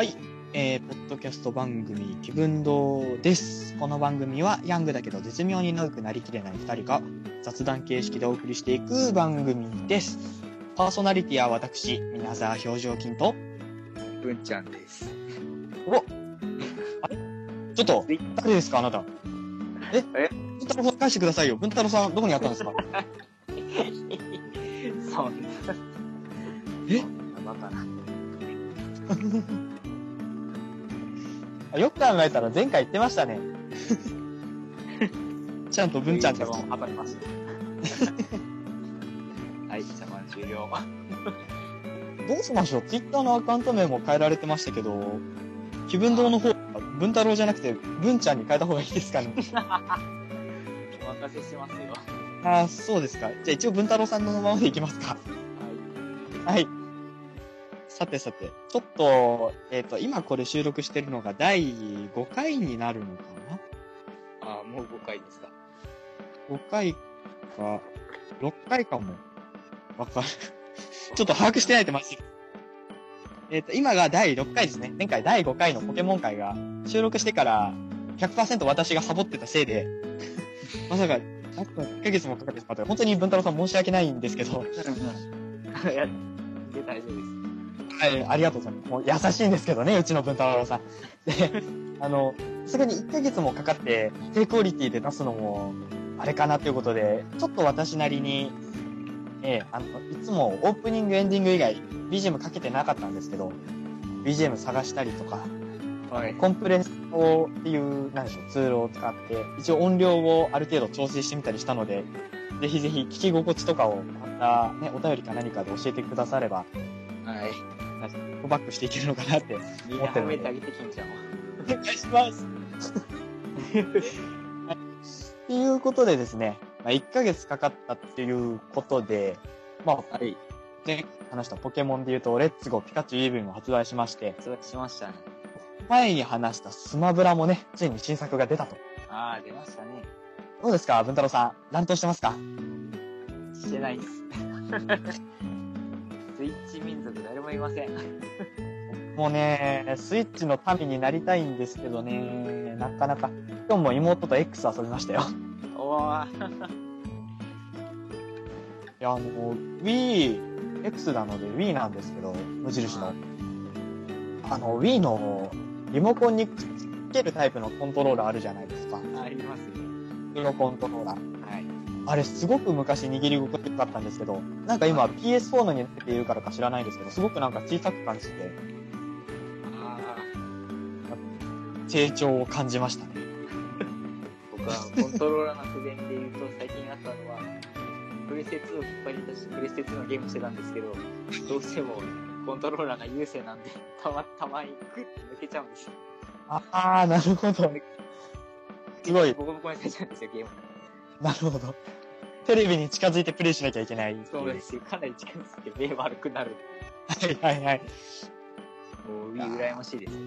はい、えー、ポッドキャスト番組気分堂です。この番組はヤングだけど絶妙に長くなりきれない二人が雑談形式でお送りしていく番組です。パーソナリティは私、皆沢表情筋と、文ちゃんです。おあれ？ちょっと、誰ですかあなた？え？え？文太郎さん返してくださいよ。文太郎さん、どこにあったんですか？そんな。え？そんな よく考えたら前回言ってましたね。ちゃんと文ちゃんです。も当たります。はい、じゃあまあ終了。どうしましょう？ツイッターのアカウント名も変えられてましたけど、気分堂の方、文太郎じゃなくて文ちゃんに変えた方がいいですかね？お任せしますよ。ああ、そうですか。じゃあ一応文太郎さんのままでいきますか。ははい。さてさて、ちょっと、えっ、と、今これ収録してるのが第5回になるのかな？い。ああ、もう5回ですか。?5 回か、6回かも。わかる。ちょっと把握してないとマジで。えっ、と、今が第6回ですね。前回第5回のポケモン回が収録してから100%私がサボってたせいで、まさか、あと1ヶ月もかかってしまった。本当に文太郎さん申し訳ないんですけど、いや、で大丈夫です。はい、ありがとうございます。もう優しいんですけどね、うちの文太郎さん。で、あの、さすがに1ヶ月もかかって、低クオリティで出すのも、あれかなということで、ちょっと私なりに、ええあの、いつもオープニング、エンディング以外、BGM かけてなかったんですけど、BGM 探したりとか、はい。コンプレッソっていう、なんでしょう、ツールを使って、一応音量をある程度調整してみたりしたので、ぜひぜひ聞き心地とかをまたね、お便りか何かで教えてくだされば、はい。バックしていけるのかなってみんな褒めてあげて、金ちゃんを。お願いします。はいっていうことでですね、まあ、1ヶ月かかったっていうことで、まあ、はい。前話したポケモンで言うと、レッツゴーピカチュウイーブンを発売しまして、そうしましたね。前に話したスマブラもね、ついに新作が出たと。ああ、出ましたね。どうですか文太郎さん。乱闘してますか？してないっす。民族誰もいません。もうね、スイッチの民になりたいんですけどね、なかなか。今日も妹と X 遊びましたよ。おー。いや、あの、Wii、X なので Wii なんですけど、無印の。あの、Wii のリモコンにくっつけるタイプのコントローラーあるじゃないですか。ありますね。リモコントローラー。はい。あれすごく昔握り心地よかったんですけど、なんか今 PS4 のに出ているからか知らないですけど、すごくなんか小さく感じて、ああ。成長を感じましたね。僕はコントローラーの不便で言うと最近あったのは、プレステ2を引っ張り出してプレステ2のゲームしてたんですけど、どうしてもコントローラーが優勢なんで、たま、たまにグッて抜けちゃうんですよ。ああー、なるほど。すごい、ボコボコにされちゃうんですよ、ゲーム。なるほど。テレビに近づいてプレイしなきゃいけないそうですよ。かなり近づいて目悪くなる。はいはいはい。もう、羨ましいですよ。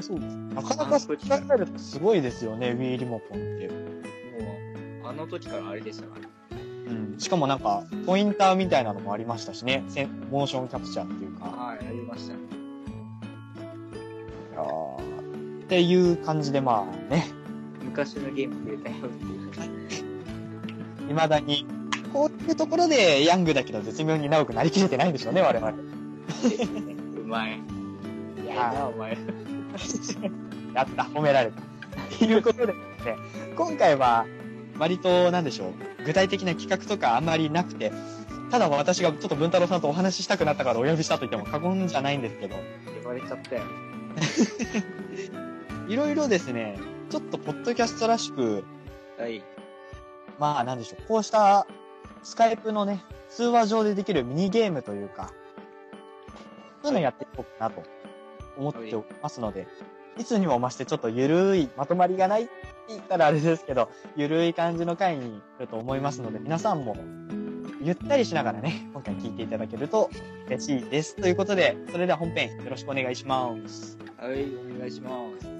そうです。なかなかそう考えるとすごいですよね、Wii リモコンって。もう、あの時からあれでしたから。うん。しかもなんか、ポインターみたいなのもありましたしね。モーションキャプチャーっていうか。はい、ありましたね。いやーっていう感じでまあね、昔のゲーム増えたよっていう。未だに、こういうところでヤングだけど絶妙に長くなりきれてないんでしょうね、我々。うまい。いやな、お前。やった、褒められた。っていうことでですね、今回は、割と、なんでしょう、具体的な企画とかあんまりなくて、ただ私がちょっと文太郎さんとお話ししたくなったからお呼びしたと言っても過言じゃないんですけど、呼ばれちゃったよ。いろいろですね、ちょっとポッドキャストらしく、はい。まあなんでしょう、こうしたスカイプのね、通話上でできるミニゲームというか、そういうのやっていこうかなと思っておりますので、いつにも増してちょっとゆるい、まとまりがないって言ったらあれですけど、ゆるい感じの回になると思いますので、皆さんもゆったりしながらね、今回聞いていただけると嬉しいです。ということで、それでは本編よろしくお願いします。はい、お願いします。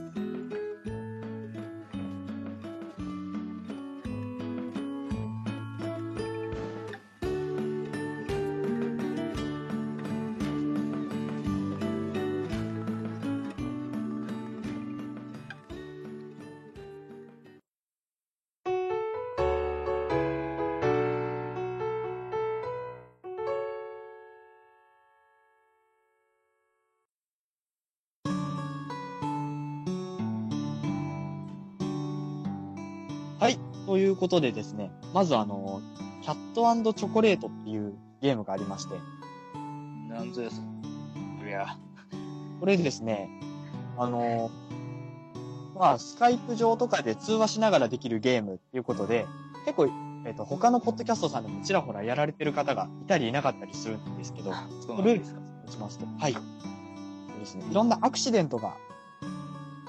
ことでですね、まずあの、キャットチョコレートっていうゲームがありまして、なんぞやそ。そりゃ。これですね、あの、まあ、スカイプ上とかで通話しながらできるゲームっていうことで、結構、えっ、と、他のポッドキャストさんでもちらほらやられてる方がいたりいなかったりするんですけど、ルールをしますと、はい。そうですね。いろんなアクシデントが、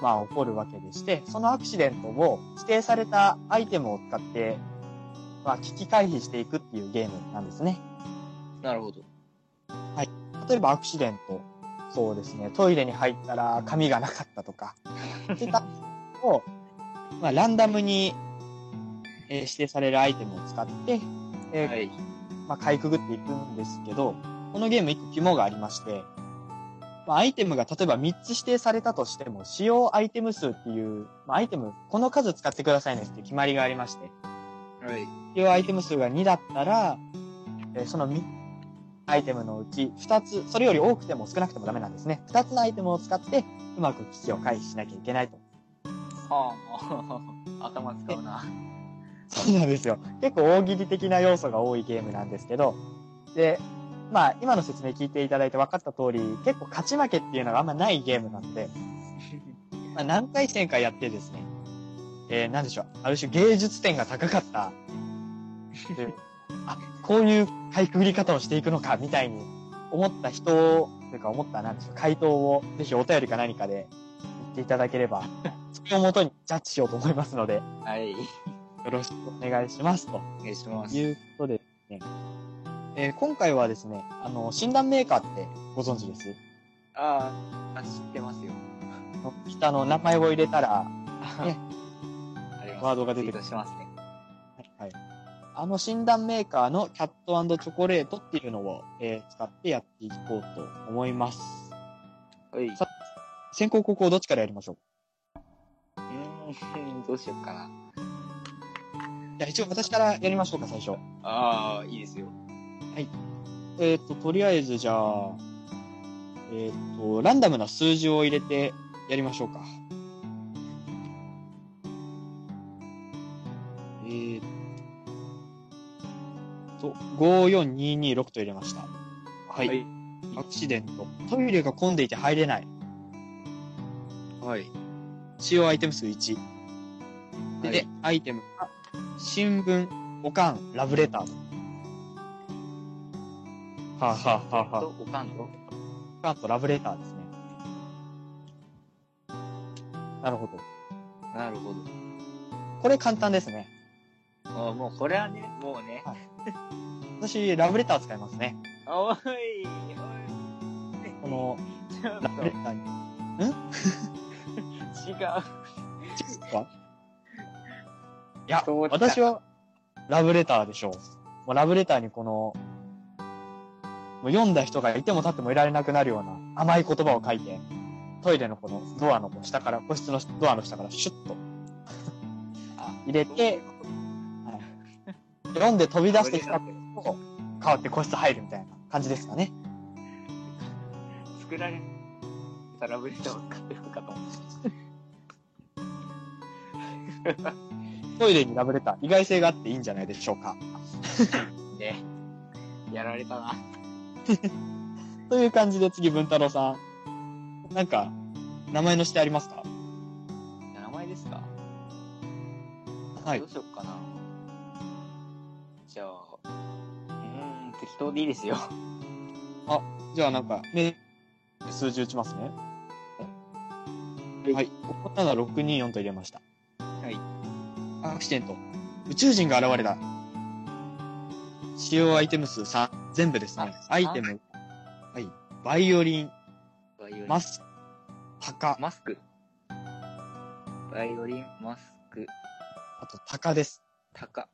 まあ、起こるわけでして、そのアクシデントを指定されたアイテムを使って、まあ、危機回避していくっていうゲームなんですね。なるほど。例えばアクシデント、そうですね、トイレに入ったら紙がなかったとか、っていったを、まあ、ランダムに、えー指定されるアイテムを使って、えーはい。まあ、かいくぐっていくんですけど、このゲーム一個肝がありまして、まあ、アイテムが例えば3つ指定されたとしても、使用アイテム数っていう、まあ、アイテム、この数使ってくださいねっていう決まりがありまして、はい。使用アイテム数が2だったら、えーその3アイテムのうち2つ、それより多くても少なくてもダメなんですね。2つのアイテムを使って、うまく危機を回避しなきゃいけないと。はあ、頭使うな。そうなんですよ。結構大喜利的な要素が多いゲームなんですけど、で、まあ、今の説明聞いていただいて分かった通り、結構勝ち負けっていうのがあんまないゲームなので、まあ、何回戦かやってですね、えー、なんでしょう、ある種芸術点が高かった、で あ、こういうかいくぐり方をしていくのか、みたいに思った人を、というか思った、なんでしょう、回答をぜひお便りか何かで言っていただければ、それをもとにジャッジしようと思いますので、はい。よろしくお願いしますと。お願いします。いうことでえー今回はですね、あの、診断メーカーってご存知です？あーあ、知ってますよ。下の名前を入れたら、ね。ワードが出てくるますね。はい。あの診断メーカーのキャットチョコレートっていうのを、えー使ってやっていこうと思います。はい。さ先行後攻どっちからやりましょう？うーん、どうしようかな。じゃあ一応私からやりましょうか、最初。ああ、いいですよ。えっ、と、とりあえずじゃあ、えっ、と、ランダムな数字を入れてやりましょうか。えー、と、54226と入れました。はい。はい。アクシデント。トイレが混んでいて入れない。はい。使用アイテム数1。で、はいアイテムが、新聞、おかん、ラブレターと。はあ、はあはあはあ、と、おかんと？おかんとラブレターですね。なるほど。なるほど。これ簡単ですね。あーもうこれはね、もうね。私、ラブレター使いますね。おい、おい。この、ラブレターに。違う。いや、そうきた私は、ラブレターでしょう。もうラブレターにこの、もう読んだ人がいても立ってもいられなくなるような甘い言葉を書いて、トイレのこのドアの下から、個室のドアの下からシュッとあ入れて、読んで飛び出してきたと、変わって個室入るみたいな感じですかね。作られたラブレターを使ってるのかと思っトイレにラブレター、意外性があっていいんじゃないでしょうか。た。ね。やられたな。という感じで次、文太郎さん。なんか、名前のしてありますか？名前ですか？はいどう。しよっかな。じゃあ、うーん、適当でいいですよ。じゃあなんか、ね、数字打ちますね。はいはい。5624と入れました。はい。アクシデント。宇宙人が現れた。使用アイテム数3。全部ですね。あアイテム。はい。バイオリン、ママスク、鷹、マスク。バイオリン、マスク、あと鷹です。タカ。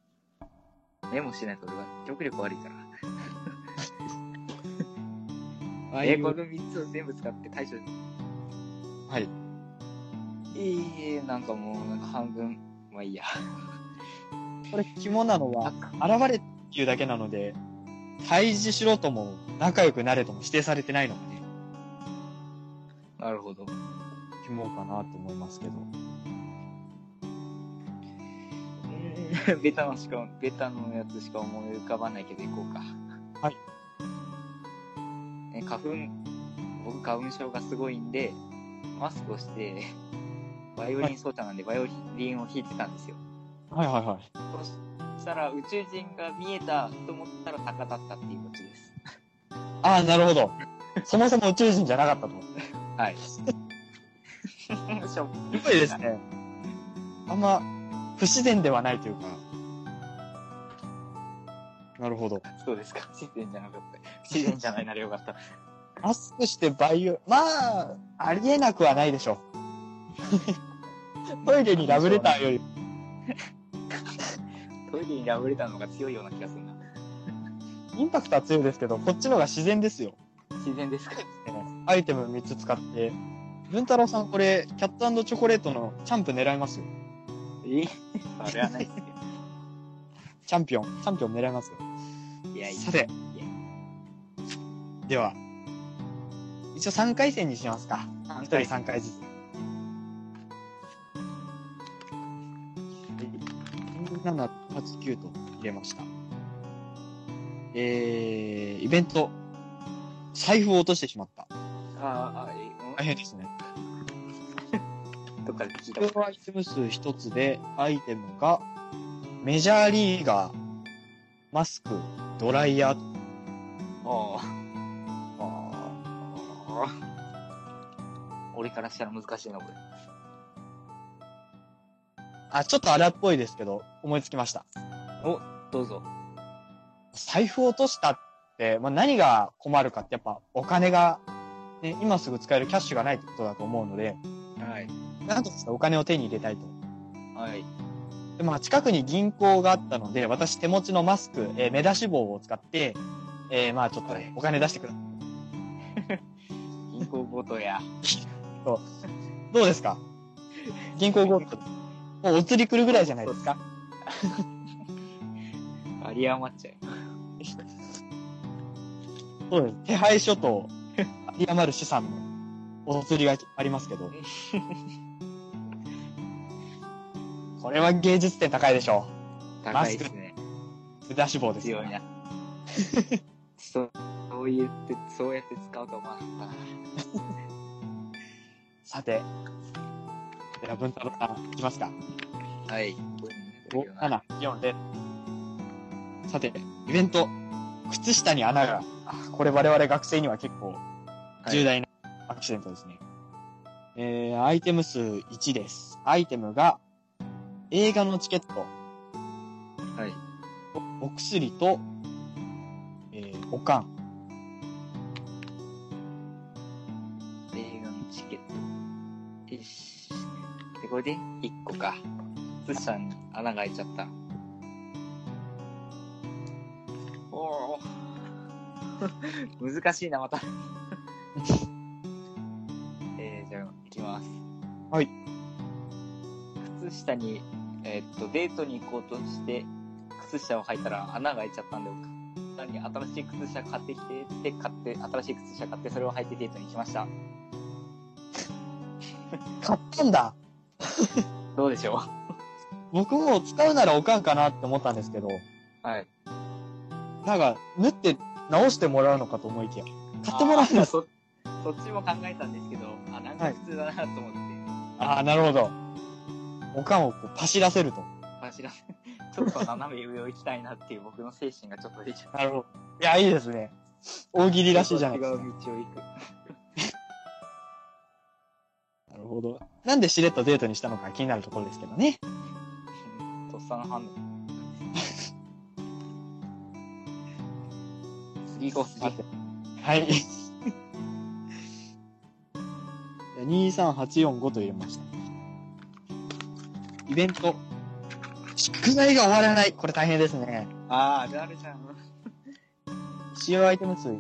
メモしないと俺は記憶力悪いから。えー、こバイオリン。の3つを全部使って対処。はい。えー、なんかもう、なんか半分、まあいいや。これ肝なのは、現れっていうだけなので、対峙しろとも仲良くなれとも指定されてないのがね、なるほど。肝かなと思いますけど。う ベタのしか、ベタのやつしか思い浮かばないけど行こうか。はい。え、花粉、僕花粉症がすごいんで、マスクをして、バイオリン奏者なんでバイオリンを弾いてたんですよ。はいはいはい。そしたら宇宙人が見えたと思ったら鷹だったっていうオチです。ああ、なるほど。そもそも宇宙人じゃなかったと。はい。しょすごいですね。あんま、不自然ではないというか。なるほど。そうですか。不自然じゃなかった。不自然じゃないならよかった。マスクしてバイオ、まあ、ありえなくはないでしょう。トイレにラブレターより、トイレにラブレターの方が強いような気がするな。インパクトは強いですけど、こっちの方が自然ですよ。自然ですか？アイテム3つ使って。文太郎さんこれ、キャットチョコレートのチャンプ狙いますよ。えそれはないっすよ。チャンピオン、チャンピオン狙いますよ。いやいや。さてでは、一応3回戦にしますか。1人3回ずつ。7、8、9と入れました。えー、イベント、財布を落としてしまった。ああ、え大変ですね。う んどっかで聞いたこれことはアイテム数1つで、アイテムが、メジャーリーガー、マスク、ドライヤー。ああ。俺からしたら難しいな、これ。あ、ちょっと荒っぽいですけど、思いつきました。お、どうぞ。財布を落としたって、まあ、何が困るかってやっぱお金が、ね、今すぐ使えるキャッシュがないってことだと思うので、はい。なんとかお金を手に入れたいと。はい。で、まあ近くに銀行があったので、私手持ちのマスク、えー目出し帽を使って、えーまあちょっとはいお金出してください。銀行強盗や。どうですか？銀行強盗。もうお釣り来るぐらいじゃないですか有り余っちゃう。そうです。手配書と、有り余る資産のお釣りがありますけど。これは芸術点高いでしょ高いですね。出し帽ですよ強いな。そう、そう言って、そうやって使うと思わなかったな。さて。では、文太郎さん、いきますか。はい。5、7、4で。さて、イベント。靴下に穴が。あこれ我々学生には結構重大なアクシデントですね。えー、アイテム数1です。アイテムが、映画のチケット、はい。おお薬と、えー、おかん。これで1個か。靴下に穴が開いちゃった。おお。難しいな、また。えー、じゃあ、いきます。はい。靴下に、えーっと、デートに行こうとして、靴下を履いたら穴が開いちゃったんで、僕単に新しい靴下買ってきて、って買って、新しい靴下買って、それを履いてデートに行きました。買ったんだ どうでしょ僕も使うならおかんかなって思ったんですけど、うはい。なんか、縫って直してもらうのかと思いきや、買ってもらうんだ。あーそ、そっちも考えたんですけど、あ、なんか普通だなと思って、ああ、なるほど。おかんをこうパシらせると。走らせ、ちょっと斜め上を行きたいなっていう僕の精神がちょっと出ちゃう。なるほど。いや、いいですね。大喜利らしいじゃないですか。違う道を行く。なるほど。なんでしれっとデートにしたのか気になるところですけどね。とっさの反応。次行こう、次。はい。23845と入れました。イベント。宿題が終わらない。これ大変ですね。あー、あじゃん。使用アイテム数1。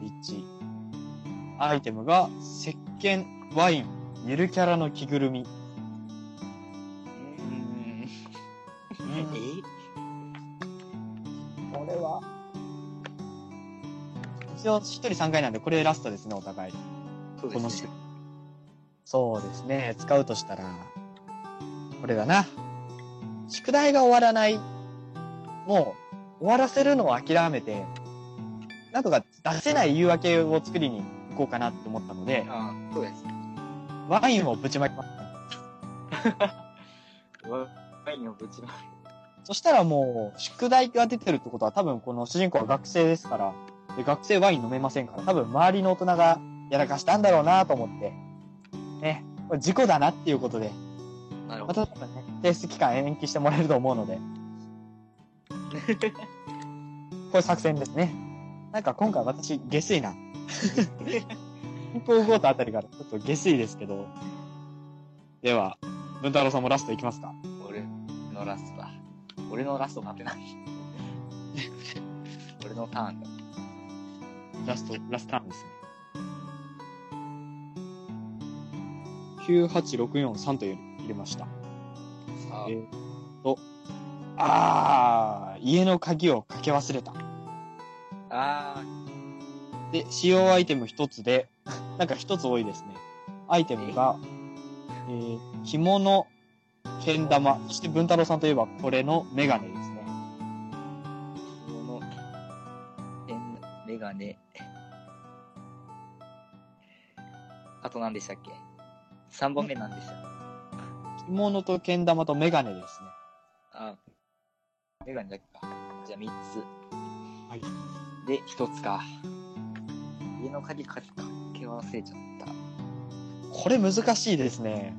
アイテムが、石鹸、ワイン、ゆるキャラの着ぐるみ。うーん。えこれは、一応一人3回なんで、これラストですね、お互い。そうこのですね。そうですね、使うとしたら、これだな。宿題が終わらないもう終わらせるのを諦めて、なんとか出せない言い訳を作りに行こうかなって思ったので、ああ、そうです。ワインをぶちまきました。ワインをぶちまそしたらもう、宿題が出てるってことは多分この主人公は学生ですから、で学生ワイン飲めませんから、多分周りの大人がやらかしたんだろうなと思って、ね、これ事故だなっていうことで、なるほど。またね、提出期間延期してもらえると思うので、こういう作戦ですね。なんか今回私、下水な。ピンポーゴートあたりからちょっと下水ですけど。では、文太郎さんもラストいきますか俺のラストだ。俺のラストなんて何俺のターンだ。ラスト、ラストターンですね。98643という入れました。さあえ、ーっと、あー、家の鍵をかけ忘れた。あーで、使用アイテム一つで、なんか一つ多いですね。アイテムが、えー、着物、けん玉、そして文太郎さんといえばこれのメガネですね。ー、この、ペン、メガネ。あと何でしたっけ ?3 本目何でした？着物とけん玉とメガネですね。あ、メガネだけか。じゃあ3つ。はい。で、1つか。家の鍵かかけ忘れちゃった。これ難しいですね。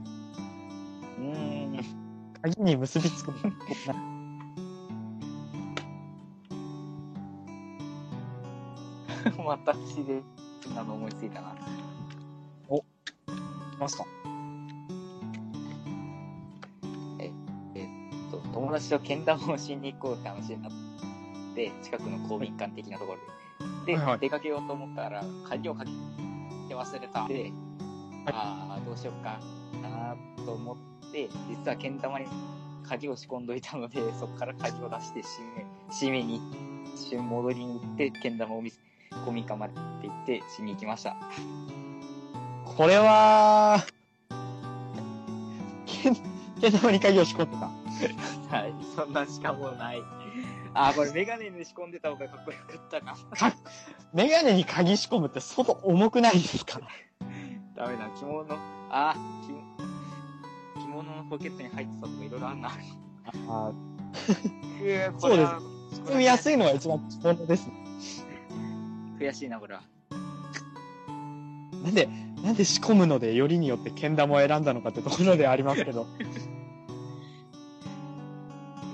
うーん。鍵に結びつく。私で、あの、思いついたな。いますかと友達とけん玉をしに行こうって話になって、近くの公民館的なところで。で、はいはい出かけようと思ったら、鍵をかけ忘れた。で、ああ、どうしようかなと思って、実はけん玉に鍵を仕込んどいたので、そこから鍵を出して閉め、閉めに、一瞬戻りに行って、けん玉を見せ、公民館まで行って、しに行きました。これは、けん、けん玉に鍵を仕込んでた。はい、そんなしかもない。あー、これメガネに仕込んでた方がかっこよかったか。メガネに鍵仕込むって相当重くないですか？ダメだ、着物。あー、着着物のポケットに入ってたとかいろいろあんな。あそうです包みやすいのが一番着物ですね。悔しいな、これは。なんで、なんで仕込むのでよりによってけん玉を選んだのかってところでありますけど。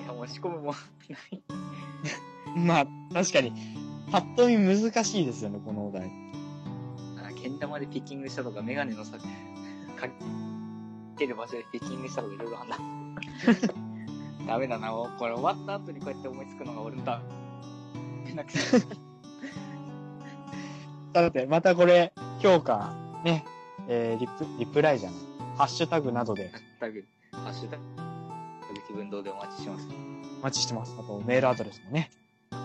いや、もう仕込むもんない。まあ、確かに、パッと見難しいですよね、このお題。あー、けん玉でピッキングしたとか、メガネのさ、かける場所でピッキングしたとかいろいろあんな。ダメだな、これ終わった後にこうやって思いつくのが俺のダメ。なくて。だって、またこれ、評価、ね、えー、リプ、リプライじゃない。ハッシュタグなどでタグ、ハッシュタグ、気分堂でお待ちしてます。お待ちしてます。あと、メールアドレスもね、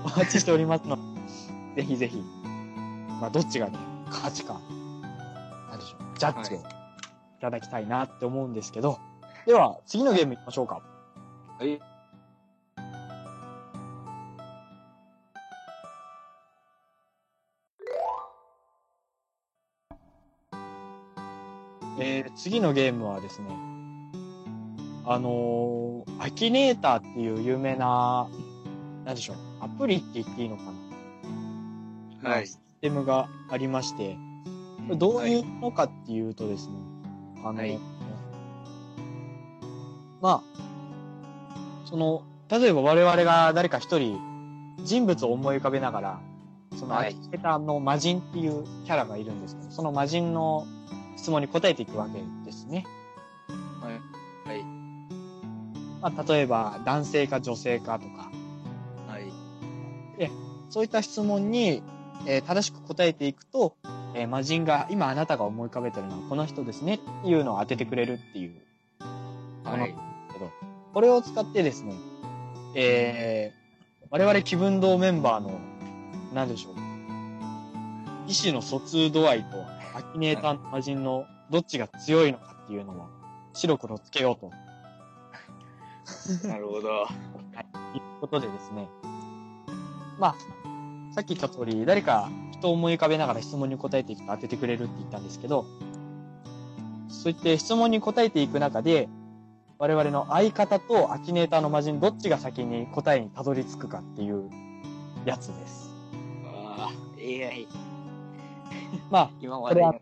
お待ちしておりますの。で、ぜひぜひ、まあ、どっちがね、価値か、なんでしょう、ジャッジをいただきたいなって思うんですけど、では、次のゲーム行きましょうか。はい。えー、次のゲームはですね、あのー、アキネーターっていう有名な、なんでしょう、アプリって言っていいのかな？はいシステムがありまして、どういうのかっていうとですね、あの、はいまあ、その、例えば我々が誰か一人人物を思い浮かべながら、そのアはいキネーターの魔人っていうキャラがいるんですけど、その魔人の質問に答えていくわけですね。はい。はい。まあ、例えば男性か女性かとか、はい。そういった質問に、えー正しく答えていくと、えー魔人が今あなたが思い浮かべてるのはこの人ですねっていうのを当ててくれるっていうはい。けど、これを使ってですね、えー、我々気分堂メンバーの、なんでしょう、意思の疎通度合いと、アキネーターの魔人のどっちが強いのかっていうのを白黒つけようと。なるほど。いうことでですね。まあ、さっき言った通り、誰か人を思い浮かべながら質問に答えていくと当ててくれるって言ったんですけど、そういって質問に答えていく中で、我々の相方とアキネーターの魔人、どっちが先に答えにたどり着くかっていうやつです。ああ、AI。まあ、今までの AI。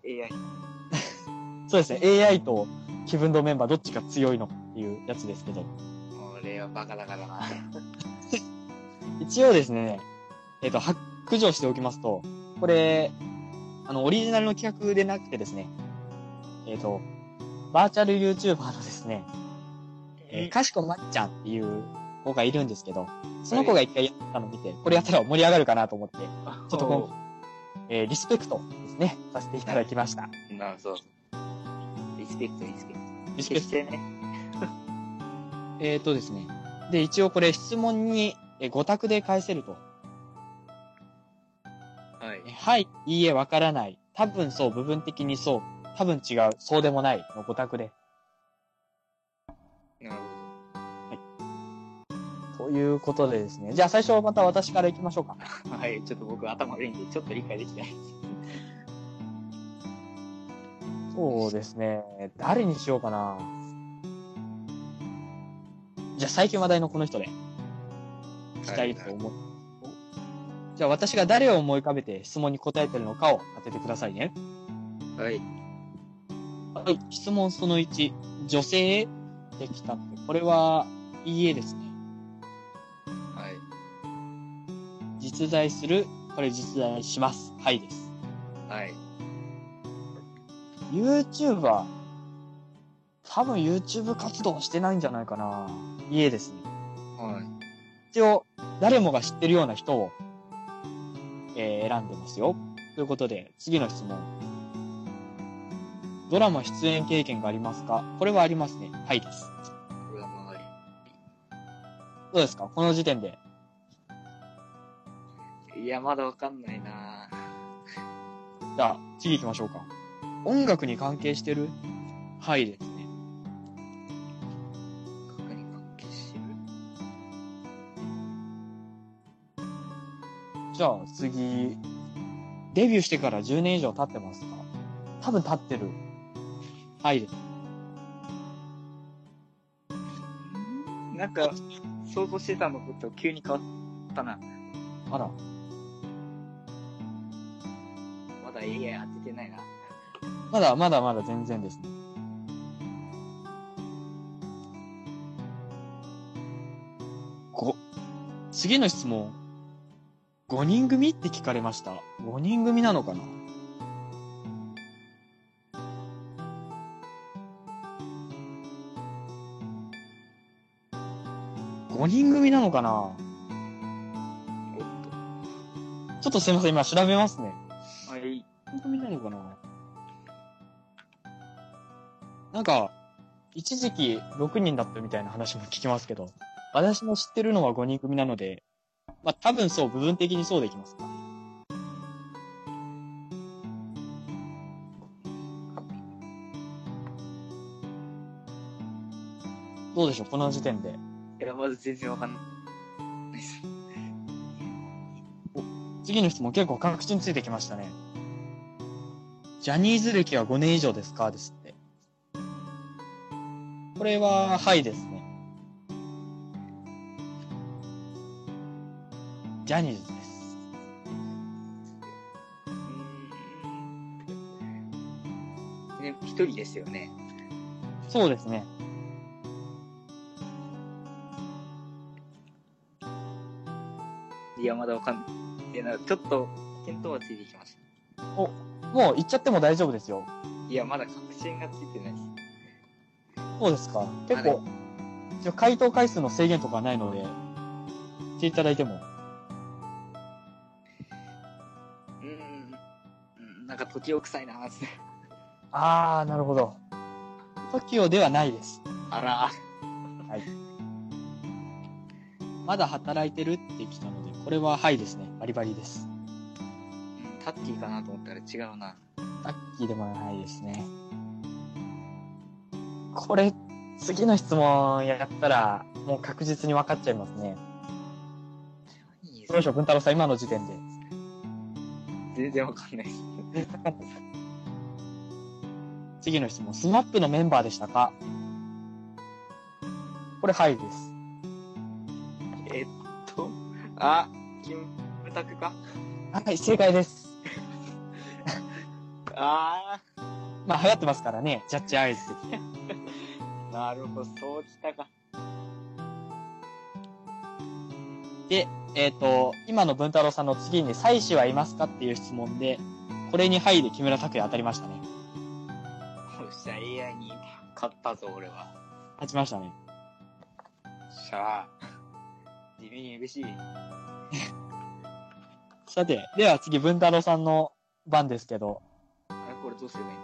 そうですね、AI と気分のメンバーどっちが強いのっていうやつですけど、俺はバカだからな。一応ですね、えっ、と、白状しておきますと、これ、あの、オリジナルの企画でなくてですね、えっ、と、バーチャル YouTuber のですね、えーかしこまっちゃんっていう子がいるんですけど、その子が一回やったのを見て、これやったら盛り上がるかなと思って、ちょっと今えーリスペクトですね、させていただきました。なるほど。リスペクト、リスペクト。リスペクト。ね。えっ、とですね。で、一応これ質問にえー5択で返せると。はいえ。はい、いいえ、わからない。多分そう、部分的にそう。多分違う、そうでもないの5択で。なるということでですね。じゃあ最初また私から行きましょうか。ほど。はい。ちょっと僕頭悪いんで、ちょっと理解できない。そうですね。誰にしようかな。じゃあ最近話題のこの人で。したいと思う。じゃあ私が誰を思い浮かべて質問に答えてるのかを当ててくださいね。はい。はい。質問その1。女性できたって。これは、いいえですね。はい。実在する。これ実在します。はいです。はい。YouTuber。多分 YouTube 活動してないんじゃないかな。いいえですね。はい。一応、誰もが知ってるような人を、えー選んでますよ。ということで、次の質問。ドラマ出演経験がありますか？これはありますね。はいです。これはまあ、どうですか？この時点で。いや、まだわかんないなじゃあ、次行きましょうか。音楽に関係してる？はいですじゃあ、次。デビューしてから10年以上経ってますか？多分経ってる。はい。なんか、想像してたのと急に変わったな。あら。まだ AI 当ててないな。まだ、まだまだ全然ですね。ご、次の質問。5人組って聞かれました。5人組なのかな？5人組なのかな？ちょっとすいません、今調べますね。と。はい。本当になのかな？なんか、一時期6人だったみたいな話も聞きますけど、私の知ってるのは5人組なので、まあ多分そう、部分的にそうできますか。どうでしょう、この時点で。いや、まだ全然わかんないです。次の質問結構確信ついてきましたね。ジャニーズ歴は5年以上ですか？ですって。これは、はいですね。ジャニーズです。ね、一人ですよね。そうですね。いや、まだわかんない。なちょっと、見当はついてきましもう行っちゃっても大丈夫ですよ。た。いや、まだ確信がついてないです。そうですか。結構、一応回答回数の制限とかないので、言っていただいても。時を臭いなーって。あー、なるほど。TOKIO ではないです。あら。まだ働いてるって来たので、これははいですね。バリバリです。うんタッキーかなと思ったら違うな。ラッキーでもないですね。これ、次の質問やったら、もう確実に分かっちゃいますね。どうでしょう、文太郎さん、今の時点で。全然わかんないです。次の質問。スマップのメンバーでしたか？これ、はいです。えっと、あ、キムタクか？はい、正解です。あまあ、流行ってますからね、ジャッジアイズ。ー、なるほど、そうきたか。で、えっ、と、今の文太郎さんの次に、妻子はいますか？っていう質問で、これにはいで木村拓哉当たりましたね。よっしゃ、AI に勝ったぞ、俺は。勝ちましたね。しゃあ。地味に嬉しい。さて、では次、文太郎さんの番ですけど、あれ、これどうすればいい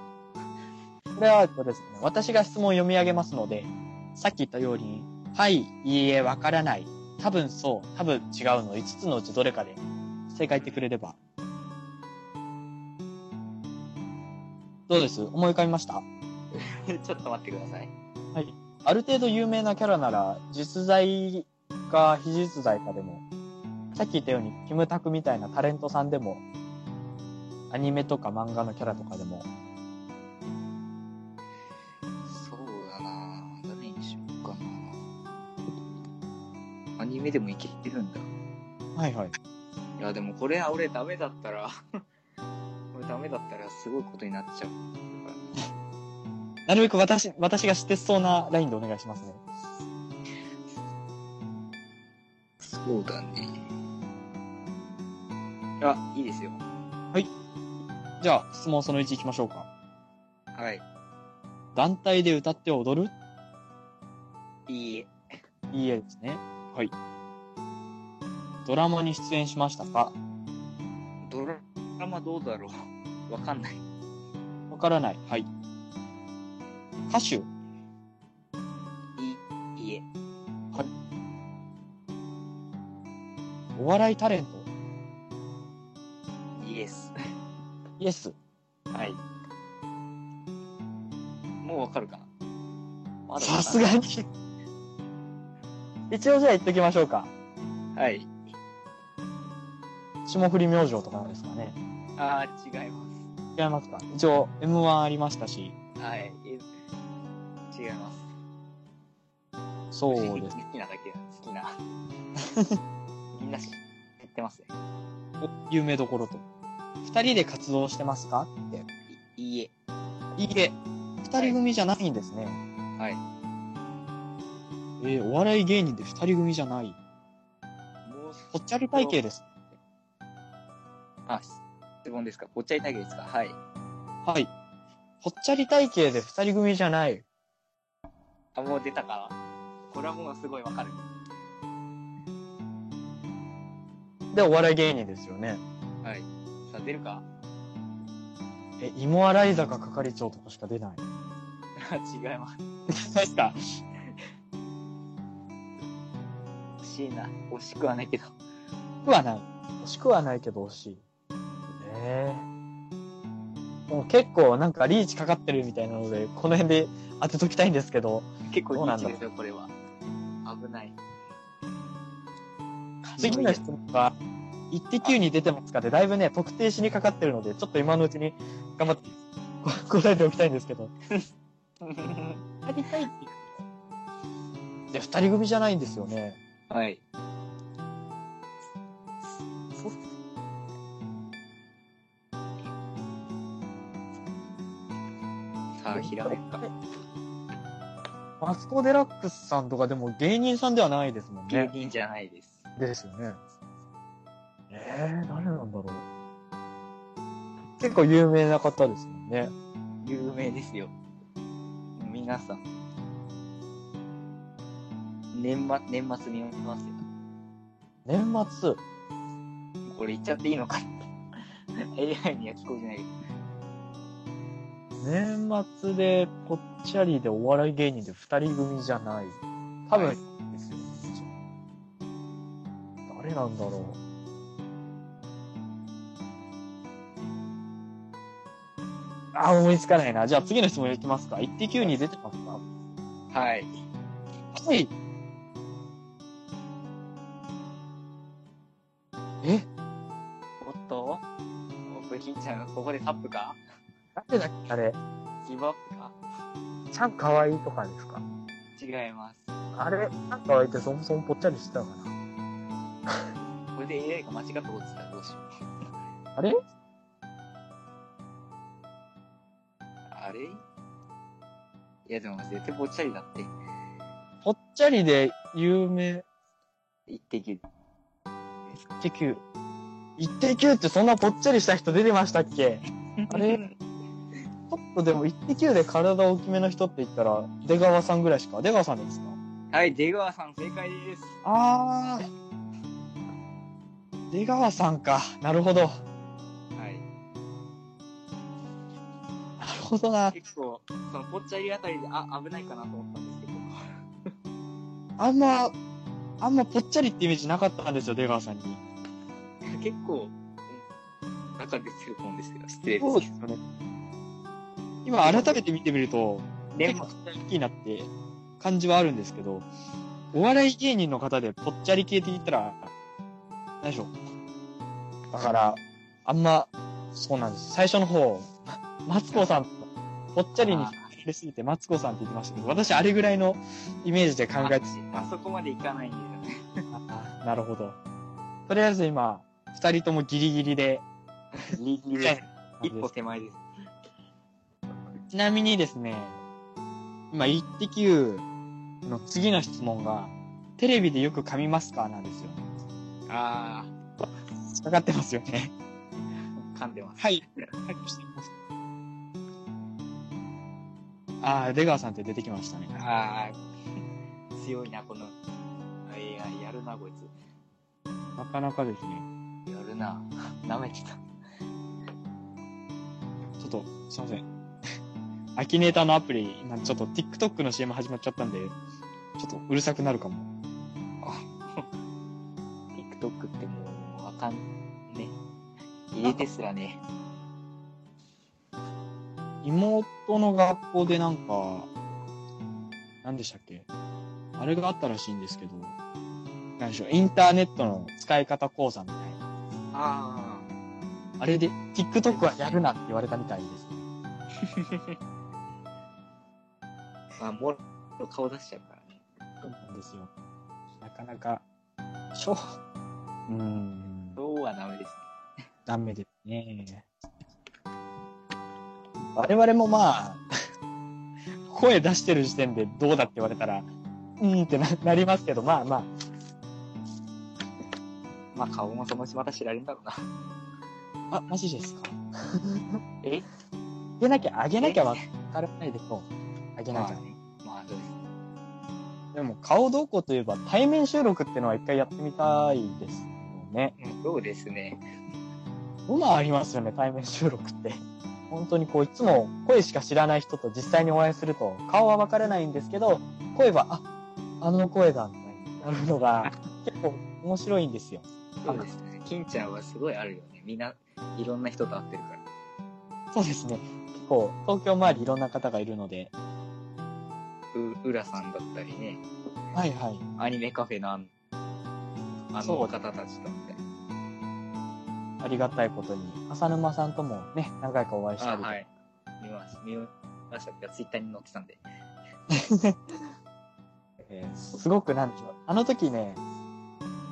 のこれはえっとですね、私が質問を読み上げますので、さっき言ったように、はい、いいえ、わからない、多分そう、多分違うの5つのうちどれかで正解言ってくれれば。どうです？思い浮かびました？ちょっと待ってください。ある程度有名なキャラなら、実在か非実在かでも、さっき言ったように、キムタクみたいなタレントさんでも、アニメとか漫画のキャラとかでも、そうだな。誰にしようかな。アニメでもいけてるんだ。はいはい。いや、でもこれ、俺ダメだったら、メだったらすごいことになっちゃう。なるべく私、私が知ってそうなラインでお願いしますね。そうだね。あ、いいですよ。じゃあ、質問その1行きましょうか。はい。団体で歌って踊る？いいえ。いいえですね。はい。ドラマに出演しましたか？ドラマどうだろうわかんない。わからない。はい。歌手いい、いいえ。お笑いタレント？イエス。イエス？はい。もうわかるかな？まかんないさすがに。一応じゃあ言っときましょうか。はい。霜降り明星とかですかね。あー、違いま違いますか？一応 M1 ありましたし。す。はい。え違います。そう好です。きなだけ好きな。みんな知ってますね。お有名どころと。二人で活動してますか？って。いいいえ。いいえ。二人組じゃないんですね。はい。えーお笑い芸人で二人組じゃない。もう、ぽっちゃり体型です。あ、質問ですか？ぽっちゃり体型ですかはい。はい。ぽっちゃり体型で二人組じゃない。あ、もう出たかこれはもうすごいわかる。で、お笑い芸人ですよね。はい。さあ、出るか？え、芋洗い坂係長とかしか出ない。違います。ですか？惜しいな。惜しくはないけど。惜しくはない。惜しくはないけど惜しい。ええもう結構なんかリーチかかってるみたいなので、この辺で当てときたいんですけど、結構リーチですよ、これは。危ない。次の質問は、イッテ Q に出てますかで、だいぶね、特定しにかかってるので、ちょっと今のうちに頑張ってこ 答えておきたいんですけど。二人体ってで、二人組じゃないんですよね。はい。ひらめくか。マツコ・デラックスさんとかでも芸人さんではないですもんね。芸人じゃないです。ですよね。えー、誰なんだろう。結構有名な方ですもんね。有名ですよ。皆さん。年末、年末見ますよ。年末、これ言っちゃっていいのか ?AI には聞こえてないけど。年末でぽっちゃりでお笑い芸人で二人組じゃない。多分、はいですよ。誰なんだろう。あ、思いつかないな。じゃあ次の質問いきますか。イッテ Q に出てますか？はい。はい。あれ、ギブアップかちゃんかわいいとかですか？違います。あれ、ちゃんかわいいってそもそもぽっちゃりしてたのかこれで AI が間違ったことたらどうしよう。なあれ？あれ？いやでも絶対ぽっちゃりだって。ぽっちゃりで有名、一滴。一滴九。一滴九ってそんなぽっちゃりした人出てましたっけ？あれ？ちょっとでも一滴九で体大きめの人って言ったら、出川さんぐらいしか。出川さんですか？はい、出川さん正解です。あー。出川さんか。なるほど。なるはい。ほどな。結構、そのぽっちゃりあたりで、あ、危ないかなと思ったんですけど。あんま、あんまぽっちゃりってイメージなかったんですよ、出川さんに。結構、うん中でつると思うんですけど、失礼そうですよね。今改めて見てみると、結構、大きいなって感じはあるんですけど、お笑い芸人の方でぽっちゃり系って言ったら、何でしょう。だから、あんま、そうなんです。最初の方、マツコさん、ぽっちゃりにあ触れすぎてマツコさんって言ってましたけど、私あれぐらいのイメージで考えてああそこまでいかないんですよね。あなるほど。とりあえず今、二人ともギリギリで、ギリギリ。一歩手前です。ちなみにですね、今、イッテ Q の次の質問が、テレビでよく噛みますかなんですよ。あかかってますよね。あ、噛んでます。はい。はい、してみます。あー、出川さんって出てきましたね。ああ、強いな、この、いや、やるな、こいつ。なかなかですね。やるな。舐めてた。ちょっと、すいません。アキネーターのアプリ、今ちょっと TikTok の CM 始まっちゃったんで、ちょっとうるさくなるかも。TikTok ってもう、わかん、ね。入れてすらね。妹の学校でなんか、何でしたっけ？あれがあったらしいんですけど、何でしょう、インターネットの使い方講座みたいな。ああれで、TikTok はやるなって言われたみたいです。あ。まあ、もろ顔出しちゃうからね。そうなんですよ。なかなか、しょう、うーん、そうはダメですね。ダメですね。我々もまあ、声出してる時点でどうだって言われたら、うーんってななりますけど、まあまあ、まあ、顔もそのうちまた知られるんだろうな。あ、マジですか？え？あげなきゃ、あげなきゃわからないでしょう。あげなきゃ。まあ、そうです。でも、顔どうこうといえば、対面収録ってのは一回やってみたいですよね。うん、そうですね。どんなありますよね、対面収録って。本当にこう、いつも声しか知らない人と実際にお会いすると、顔はわからないんですけど、声は、あ、あの声だ、みたいになるのが、結構面白いんですよ。そうですね。金ちゃんはすごいあるよね。みんな、いろんな人と会ってるから。そうですね。結構、東京周りいろんな方がいるので、う、浦さんだったりね。はいはい。アニメカフェのあの方たちとみたいな。ありがたいことに、浅沼さんともね、何回かお会いしたりとか、あはい。見ました。見ましたツイッターに載ってたんで。えーすごくなんでしょう。あの時ね、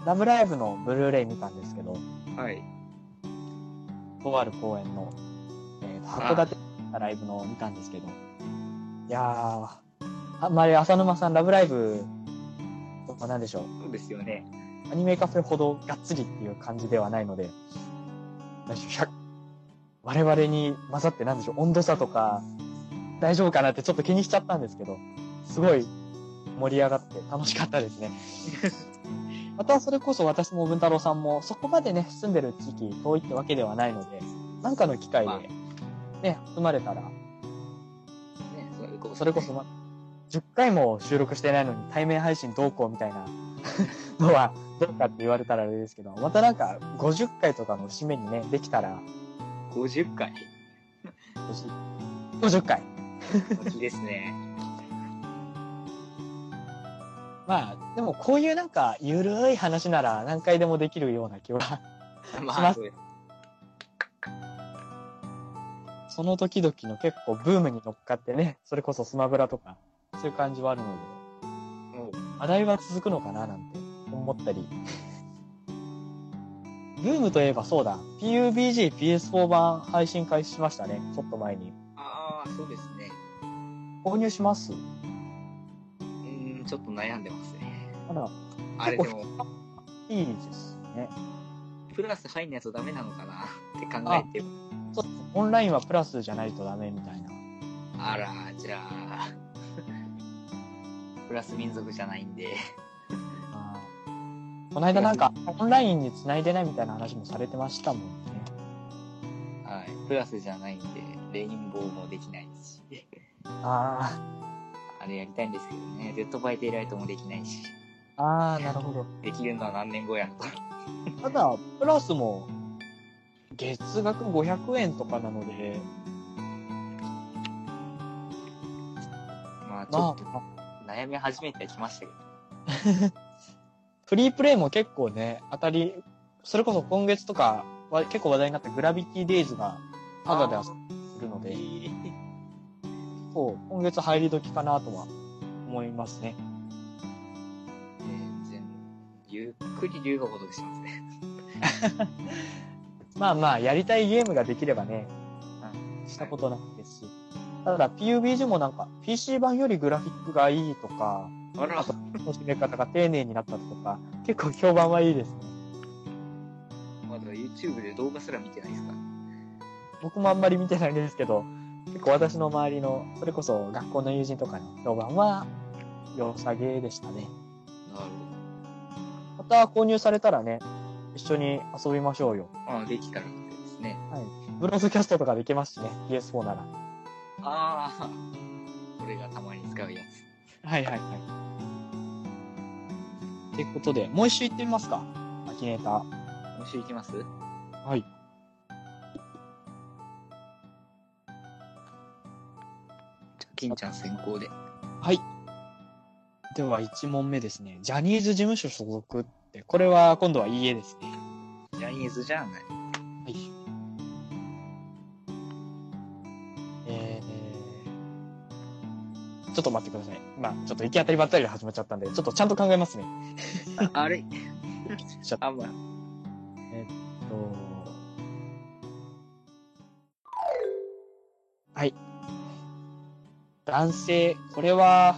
ラブライブのブルーレイ見たんですけど、はい。とある公演の、えーと函館のライブのを見たんですけど、いやー、あんまり浅沼さんラブライブとかなんでしょう？そうですよね。アニメカフェほどがっつりっていう感じではないので、なんでしょう？100我々に混ざってなんでしょう、温度差とか大丈夫かなってちょっと気にしちゃったんですけど、すごい盛り上がって楽しかったですね。またそれこそ私も文太郎さんもそこまでね、住んでる地域遠いってわけではないので、なんかの機会でね、集まれたら、ね、それこそれこそま、10回も収録してないのに対面配信どうこうみたいな のはどうかって言われたらあれですけど、またなんか50回とかの節目にね、できたら、50回？50 50回。大きいですね。まあ、でもこういうなんか、ゆるい話なら何回でもできるような気は。まあ、します。その時々の結構ブームに乗っかってね、それこそスマブラとか、そういう感じはあるので、話題は続くのかななんて思ったり。ブームといえばそうだ、PUBG PS4 版配信開始しましたね、ちょっと前に。ああ、そうですね。購入します？うーん、ちょっと悩んでますね。あら、あれでも、いいですね。プラス入んないとダメなのかな？って考えて、そうオンラインはプラスじゃないとダメみたいな。あら、じゃあ、プラス民族じゃないんで、この間なんか、オンラインに繋いでないみたいな話もされてましたもんね。はい、プラスじゃないんで、レインボーもできないし、ああれやりたいんですけどね、デッドバイデイライトもできないし、あ、ああ、なるほど。できるのは何年後やと。ただ、プラスも、月額500円とかなので、まあ、まあちょっと、悩み始めてきましたけど、フリープレイも結構ね、当たり、それこそ今月とかは結構話題になったグラビティデイズがタダで遊べるので、そう、今月入り時かなとは思いますね。全然、ゆっくり龍が如くしますね。まあまあ、やりたいゲームができればね、したことないですし。ただ、PUBG もなんか、PC 版よりグラフィックがいいとか、あら楽しめ方が丁寧になったとか、結構評判はいいですね。まだ YouTube で動画すら見てないですか？僕もあんまり見てないんですけど、結構私の周りの、それこそ学校の友人とかの評判は、良さげでしたね。なるまた購入されたらね、一緒に遊びましょうよ。ほど。ああ、できたらですね。ブロードキャストとかできますしね、PS4 なら。ああ、これがたまに使うやつ。はいはいはい。ってことで、もう一周行ってみますか。アキネーター。もう一周いきます？はい。じゃあ、金ちゃん先行で。はい。では、1問目ですね。ジャニーズ事務所所属って、これは今度はいいえですね。ジャニーズじゃない。はい。ょっと待ってください。まあ、ちょっと行き当たりばったりで始まっちゃったんで、ちょっとちゃんと考えますね。あれ？ちょっと、あ、まあ、えっと、はい。男性、これは、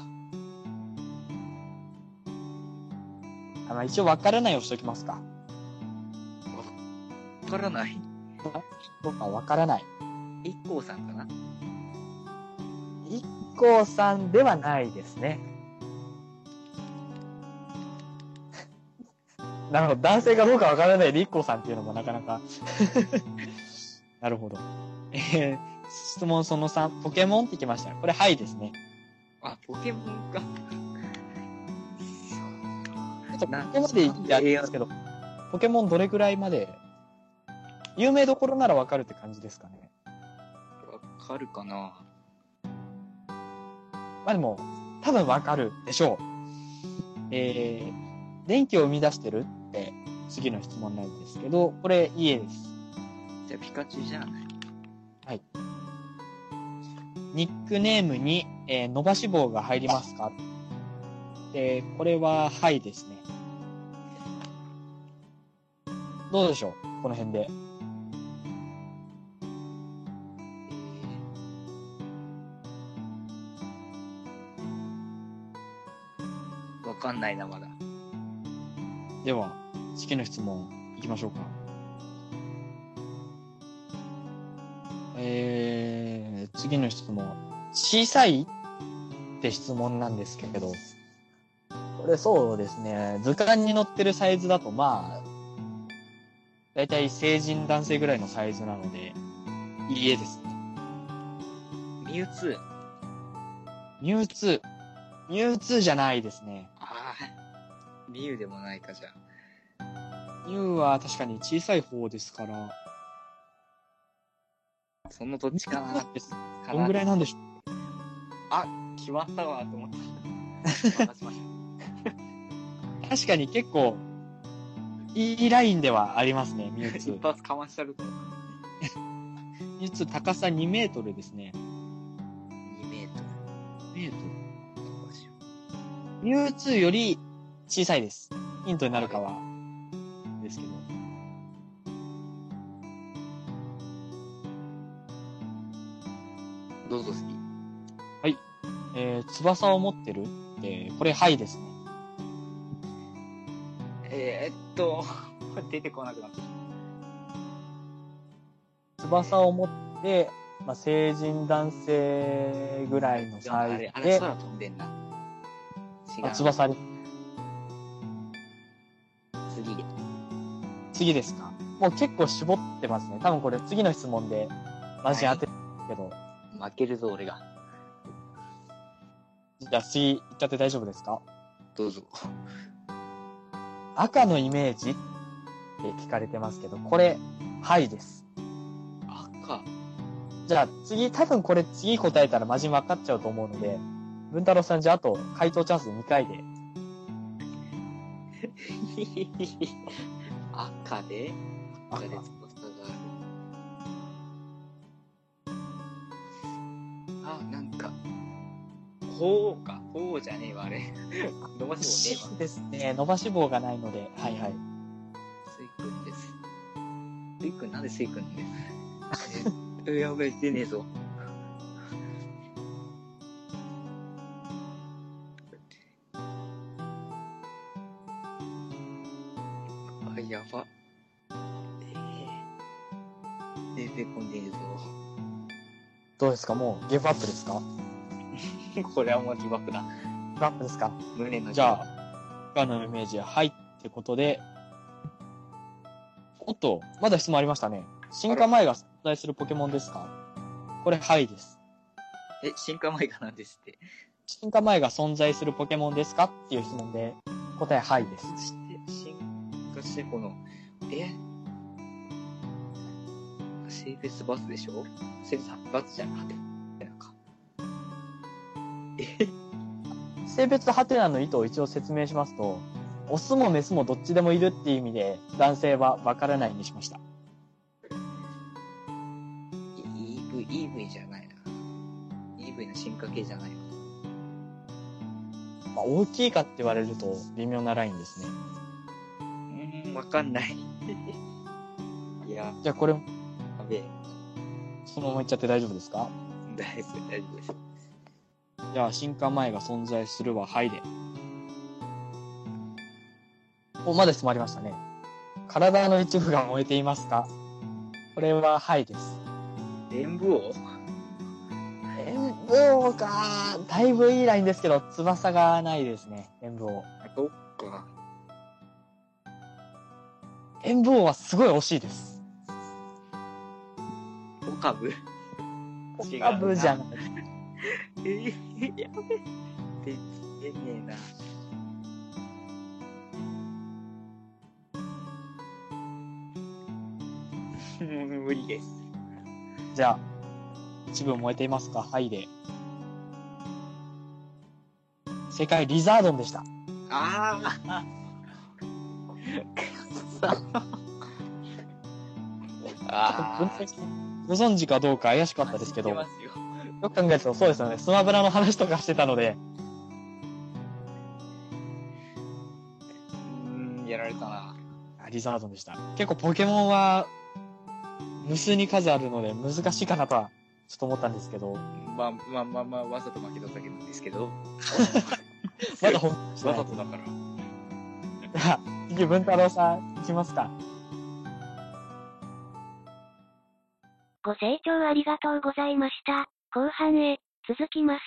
あまあ、一応分からないをしときますか。わからない？どうか分からない。一 k さんかな？一 k さんではないですね。なるほど。男性かどうかわからないで一 k さんっていうのもなかなか。なるほど。えー、質問その3、ポケモンってきました。これ、はいですね。あ、ポケモンか。ちょっとここまでやるんですけど、ポケモンどれぐらいまで、有名どころならわかるって感じですかね。わかるかなまあでも、多分わかるでしょう。えー、電気を生み出してるって次の質問なんですけど、これ、いいえです。じゃあ、ピカチュウじゃない。ニックネームに、えー伸ばし棒が入りますか？で、これは、はいですね。どうでしょう？この辺で。かんないな、まだ。では、次の質問、行きましょうか。えー、次の質問。小さいって質問なんですけど、これそうですね、図鑑に載ってるサイズだと、まあ、だいたい成人男性ぐらいのサイズなので、いいえですね。ミュウツー。ミュウツー。ミュウツーじゃないですね。ミュウでもないか、じゃあ。ミュウは確かに小さい方ですから、そのどっちかな。どんぐらいなんでしょうあ、決まったわ、と思った。た。確かに結構、いいラインではありますね、ミュウツ一ー。発かましたると。実高さ2メートルですね。2メートメートル。ミュウツーより小さいです。ヒントになるかは、ですけど。うどうぞ次。えー、翼を持ってる？って、これ、はいですね。えー、っと、出てこなくなってき翼を持って、まあ、成人男性ぐらいのた。サあれ、あれイズで、空飛んでんな。違あう。翼あり、次ですか？もう結構絞ってますね。多分これ次の質問で、マジ当てるけど、負けるぞ、俺が。じゃあ次行っちゃって大丈夫ですか？どうぞ。赤のイメージって聞かれてますけど、これ、はいです。赤。じゃあ次、多分これ次答えたらマジ分かっちゃうと思うので、文太郎さんじゃああと回答チャンス2回で。赤で赤で翼がある。あ、なんか、こうか。こうじゃねえわ、あれ。伸ばし棒ねえわ。ですね。伸ばし棒がないので、はいはい。スイ君です。スイ君なんでスイんですえ、やばい、出ねえぞ。ですか？もうギブアップですか？これはもうギブアップだ。ギブアップですか？胸のじゃあ、赤のイメージははいってことで、おっと、まだ質問ありましたね。進化前が存在するポケモンですか？これはいです。え、進化前がなんですって。進化前が存在するポケモンですか？っていう質問で、答えはいです。そして、進化してこの、え？性別バツでしょ？性別バツじゃなくて、なんか。え性別ハテナの意図を一応説明しますと、オスもメスもどっちでもいるっていう意味で、男性はわからないにしました。EV、EV じゃないな。EV の進化系じゃないわ。まあ、大きいかって言われると微妙なラインですね。うーん、わかんない。いや、じゃあこれ、やべえ。そのまま言っちゃって大丈夫ですか？大丈夫、大丈夫です。じゃあ、進化前が存在するははいで。お、まだ質問ありましたね。体の一部が燃えていますか？これははいです。演武王？演武王かだいぶいいラインですけど、翼がないですね、演武王。そっか。演武王はすごい惜しいです。オカブオ違うなカブじゃない。えー、やべえ。出出ねえな。もう無理です。じゃあ、一部燃えていますか？はいで。正解、リザードンでした。あ あああ。ご存知かどうか怪しかったですけど、よ。く考えるとそうですよね。スマブラの話とかしてたので、うーん、やられたな。あリザードンでした。結構ポケモンは、無数に数あるので難しいかなとは、ちょっと思ったんですけど、まあまあまあまあ、わざと負けただけなんですけど。まだ本当わざとだから。じゃあ、次、文太郎さん、いきますか。ご清聴ありがとうございました。後半へ、続きます。